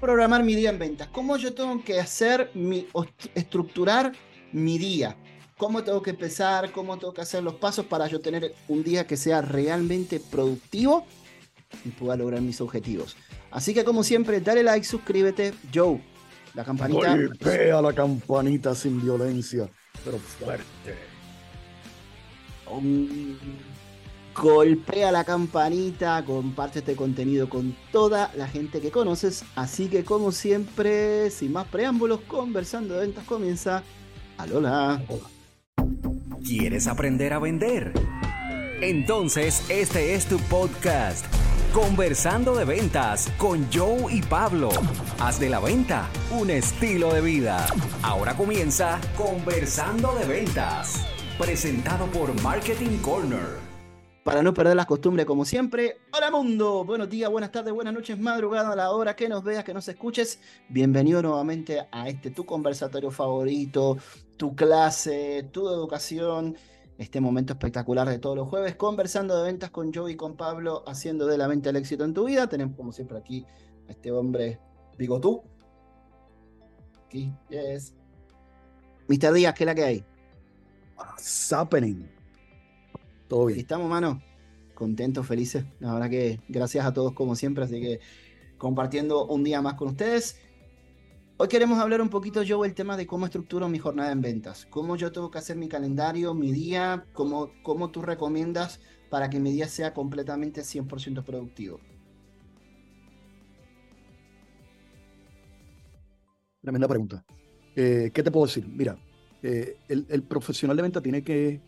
programar mi día en ventas? ¿Cómo yo tengo que hacer mi, estructurar mi día? ¿Cómo tengo que empezar? ¿Cómo tengo que hacer los pasos para yo tener un día que sea realmente productivo y pueda lograr mis objetivos? Así que como siempre, dale like, suscríbete. Joe, la campanita. Golpea la campanita sin violencia, pero fuerte. Golpea la campanita, comparte este contenido con toda la gente que conoces. Así que como siempre, sin más preámbulos, conversando de ventas comienza. Alola. ¿Quieres aprender a vender? Entonces este es tu podcast Conversando de ventas con Joe y Pablo. Haz de la venta un estilo de vida. Ahora comienza Conversando de ventas. Presentado por Marketing Corner. Para no perder las costumbres, como siempre, hola mundo, buenos días, buenas tardes, buenas noches, madrugada, a la hora que nos veas, que nos escuches. Bienvenido nuevamente a este tu conversatorio favorito, tu clase, tu educación este momento espectacular de todos los jueves, conversando de ventas con Joe y con Pablo, haciendo de la venta el éxito en tu vida. Tenemos como siempre aquí a este hombre bigotú. Aquí es Mr. Díaz, ¿qué es la que hay? What's happening? Todo bien. Estamos, mano. Contentos, felices. La verdad que gracias a todos como siempre. Así que compartiendo un día más con ustedes. Hoy queremos hablar un poquito, yo, el tema de cómo estructuro mi jornada en ventas. Cómo yo tengo que hacer mi calendario, mi día, cómo, cómo tú recomiendas para que mi día sea completamente 100% productivo. Tremenda pregunta. Eh, ¿Qué te puedo decir? Mira, eh, el, el, profesional de venta tiene que,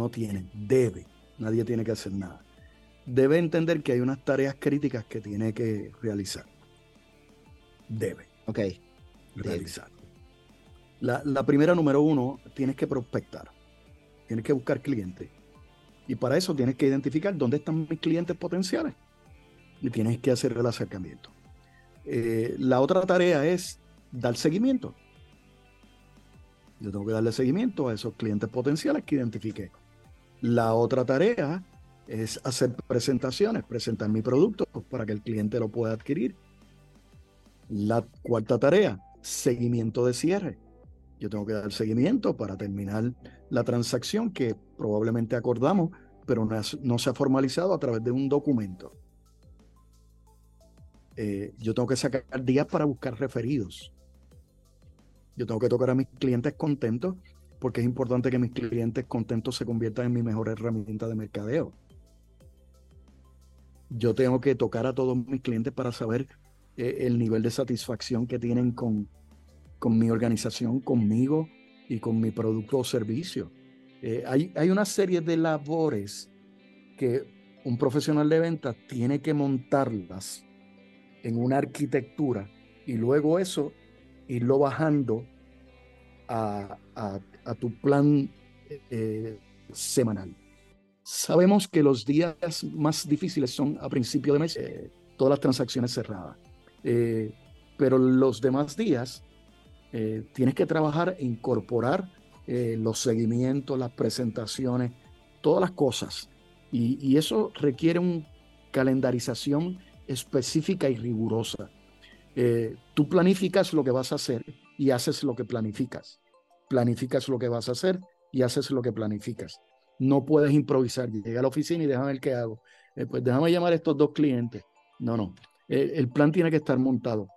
no tiene, debe, nadie tiene que hacer nada. Debe entender que hay unas tareas críticas que tiene que realizar. Debe. Ok realizar. La, la, primera, número uno, tienes que prospectar. Tienes que buscar clientes. Y para eso tienes que identificar dónde están mis clientes potenciales. Y tienes que hacer el acercamiento. Eh, la otra tarea es dar seguimiento. Yo tengo que darle seguimiento a esos clientes potenciales que identifique La otra tarea es hacer presentaciones, presentar mi producto para que el cliente lo pueda adquirir. La cuarta tarea, seguimiento de cierre. Yo tengo que dar seguimiento para terminar la transacción que probablemente acordamos, pero no, se ha formalizado a través de un documento. Eh, yo tengo que sacar días para buscar referidos. Yo tengo que tocar a mis clientes contentos porque es importante que mis clientes contentos se conviertan en mi mejor herramienta de mercadeo. Yo tengo que tocar a todos mis clientes para saber eh, el nivel de satisfacción que tienen con, con mi organización, conmigo y con mi producto o servicio. Eh, hay, hay una serie de labores que un profesional de venta tiene que montarlas en una arquitectura y luego eso irlo bajando a, tu plan eh, semanal. Sabemos que los días más difíciles son a principio de mes, todas las transacciones cerradas. Eh, pero los demás días eh, tienes que trabajar e incorporar eh, los seguimientos, las presentaciones, todas las cosas. Y, eso requiere una calendarización específica y rigurosa. tú planificas lo que vas a hacer y haces lo que planificas. Planificas lo que vas a hacer y haces lo que planificas. No puedes improvisar. Llega a la oficina y déjame ver qué hago. pues déjame llamar a estos dos clientes. No, no. Eh, el plan tiene que estar montado.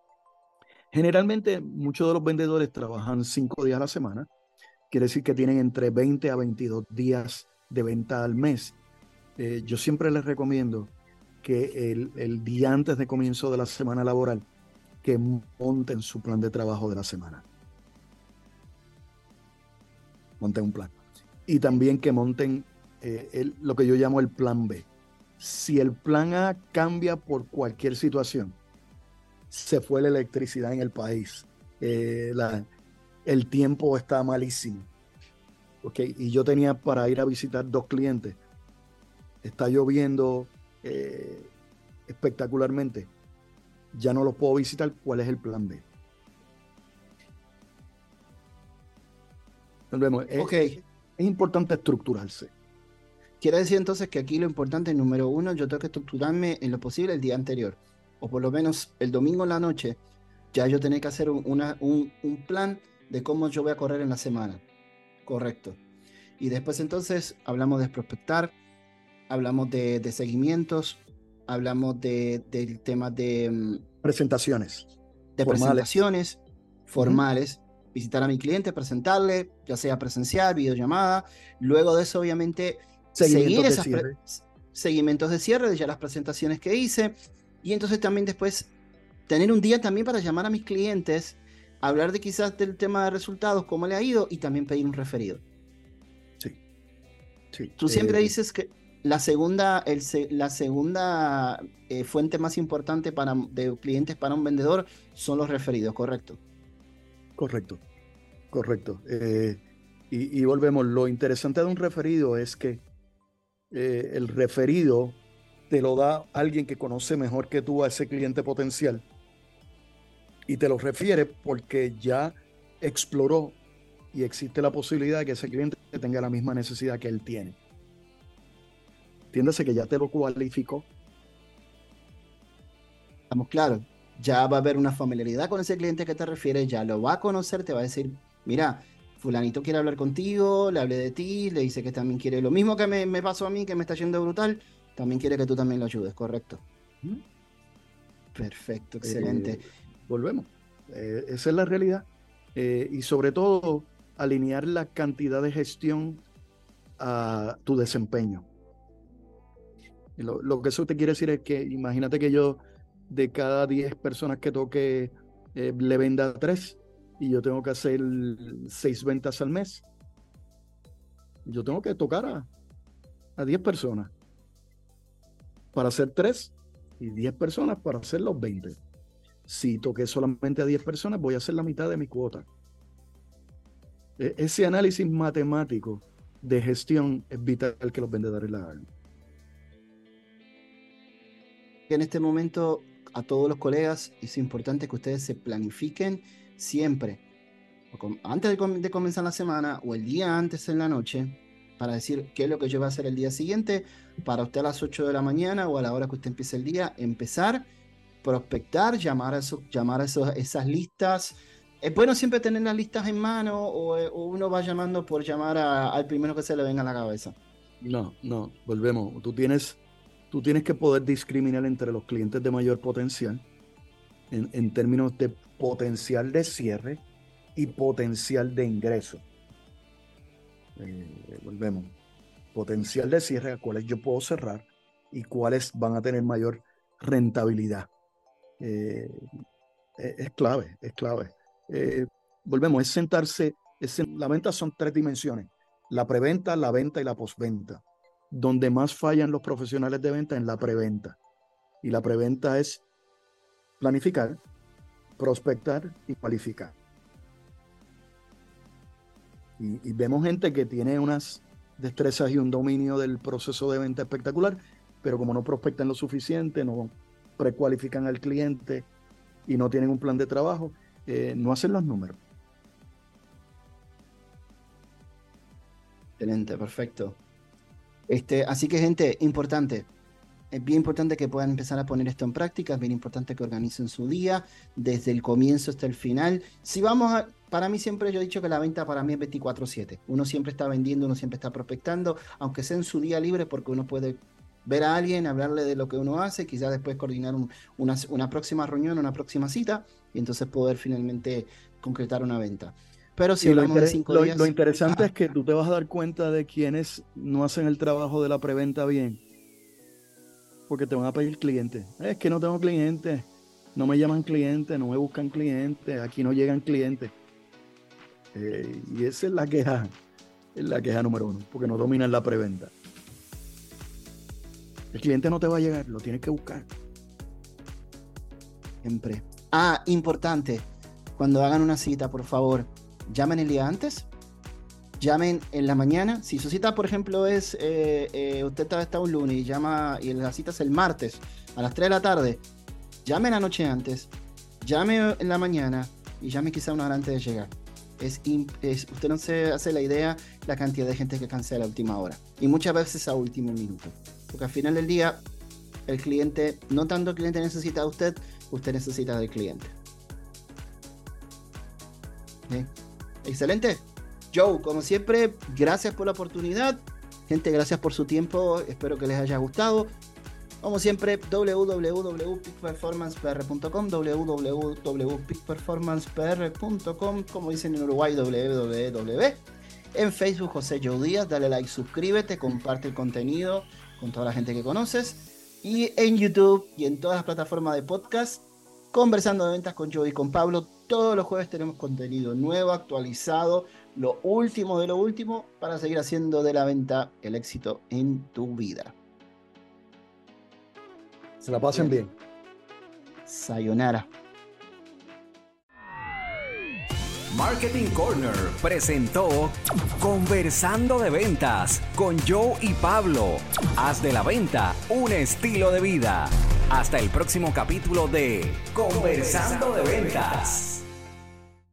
Generalmente muchos de los vendedores trabajan cinco días a la semana, quiere decir que tienen entre 20 a 22 días de venta al mes. Eh, yo siempre les recomiendo que el, día antes de comienzo de la semana laboral, que monten su plan de trabajo de la semana. Monten un plan. Y también que monten eh, lo que yo llamo el plan B si el plan A cambia por cualquier situación, se fue la electricidad en el país, eh, el tiempo está malísimo, okay, y yo tenía para ir a visitar dos clientes, está lloviendo eh, espectacularmente, ya no los puedo visitar, ¿cuál es el plan B? Es importante estructurarse. Quiere decir entonces que aquí lo importante, número uno, yo tengo que estructurarme en lo posible el día anterior, o por lo menos el domingo en la noche, ya yo tenía que hacer una, un, un plan de cómo yo voy a correr en la semana. Correcto. Y después entonces hablamos de prospectar, hablamos de, de seguimientos, hablamos de, del tema de... Mm, presentaciones. De presentaciones formales. Visitar a mi cliente, presentarle, ya sea presencial, videollamada. Luego de eso, obviamente, seguir esas seguimientos de cierre de ya las presentaciones que hice. Y entonces también después tener un día también para llamar a mis clientes, hablar de quizás del tema de resultados, cómo le ha ido y también pedir un referido. Sí. sí. Tú siempre eh, dices que la segunda, el, la segunda eh, fuente más importante para, de clientes para un vendedor son los referidos, ¿correcto? Correcto, correcto. Eh, y, volvemos, lo interesante de un referido es que eh, el referido te lo da alguien que conoce mejor que tú a ese cliente potencial y te lo refiere porque ya exploró y existe la posibilidad de que ese cliente tenga la misma necesidad que él tiene. Entiéndase que ya te lo cualificó. Estamos claros. Ya va a haber una familiaridad con ese cliente que te refieres, ya lo va a conocer, te va a decir, mira, fulanito quiere hablar contigo, le hablé de ti, le dice que también quiere lo mismo que me, pasó a mí, que me está yendo brutal, también quiere que tú también lo ayudes, ¿correcto? Perfecto, excelente. Eh, volvemos. Eh, esa es la realidad. Eh, y sobre todo, alinear la cantidad de gestión a tu desempeño. Lo, que eso te quiere decir es que imagínate que yo de cada 10 personas que toque eh, le venda 3 y yo tengo que hacer 6 ventas al mes. Yo tengo que tocar a, a 10 personas para hacer 3 y 10 personas para hacer los 20. Si toqué solamente a 10 personas, voy a hacer la mitad de mi cuota. E, ese análisis matemático de gestión es vital que los vendedores la hagan en este momento a todos los colegas es importante que ustedes se planifiquen siempre, antes de, comenzar la semana o el día antes en la noche, para decir qué es lo que yo voy a hacer el día siguiente, para usted a las 8 de la mañana o a la hora que usted empiece el día, empezar, prospectar, llamar a, llamar a esas listas. Es bueno siempre tener las listas en mano o, uno va llamando por llamar al primero que se le venga a la cabeza. No, no, volvemos. Tú tienes tú tienes que poder discriminar entre los clientes de mayor potencial en, términos de potencial de cierre y potencial de ingreso. Eh, volvemos. Potencial de cierre a cuáles yo puedo cerrar y cuáles van a tener mayor rentabilidad. Eh, es, clave, es clave. Eh, volvemos, es sentarse, la venta son tres dimensiones, la preventa, la venta y la postventa donde más fallan los profesionales de venta en la preventa. Y la preventa es planificar, prospectar y cualificar. Y, vemos gente que tiene unas destrezas y un dominio del proceso de venta espectacular, pero como no prospectan lo suficiente, no precualifican al cliente y no tienen un plan de trabajo, eh, no hacen los números. Excelente, perfecto. Este, así que gente, importante, es bien importante que puedan empezar a poner esto en práctica, es bien importante que organicen su día desde el comienzo hasta el final. Si vamos a, para mí siempre yo he dicho que la venta para mí es 24/7. Uno siempre está vendiendo, uno siempre está prospectando, aunque sea en su día libre porque uno puede ver a alguien, hablarle de lo que uno hace, quizás después coordinar una, una próxima reunión, una próxima cita y entonces poder finalmente concretar una venta. Pero si hablamos de cinco lo, días. Lo interesante es que tú te vas a dar cuenta de quienes no hacen el trabajo de la preventa bien. Porque te van a pedir clientes. Es que no tengo clientes. No me llaman clientes, no me buscan clientes. Aquí no llegan clientes. Eh, y esa es la queja. Es la queja número uno. Porque no dominan la preventa. El cliente no te va a llegar, lo tienes que buscar. Siempre. Ah, importante. Cuando hagan una cita, por favor, llamen el día antes, llamen en la mañana. Si su cita, por ejemplo, es, eh, eh, usted está un lunes y llama y la cita es el martes a las 3 de la tarde, llame la noche antes, llame en la mañana y llame quizá una hora antes de llegar. Es, usted no se hace la idea la cantidad de gente que cancela a última hora y muchas veces a último minuto. Porque al final del día, el cliente, no tanto el cliente necesita de usted, usted necesita del cliente. Excelente. Joe, como siempre, gracias por la oportunidad. Gente, gracias por su tiempo. Espero que les haya gustado. Como siempre, www.peakperformancepr.com, www.peakperformancepr.com, como dicen en Uruguay, www. En Facebook, José Joe Díaz, dale like, suscríbete, comparte el contenido con toda la gente que conoces. Y en YouTube y en todas las plataformas de podcast, conversando de ventas con Joe y con Pablo. Todos los jueves tenemos contenido nuevo, actualizado, lo último de lo último para seguir haciendo de la venta el éxito en tu vida. Se la pasen bien. Sayonara. Marketing Corner presentó Conversando de Ventas con Joe y Pablo. Haz de la venta un estilo de vida. Hasta el próximo capítulo de Conversando de Ventas.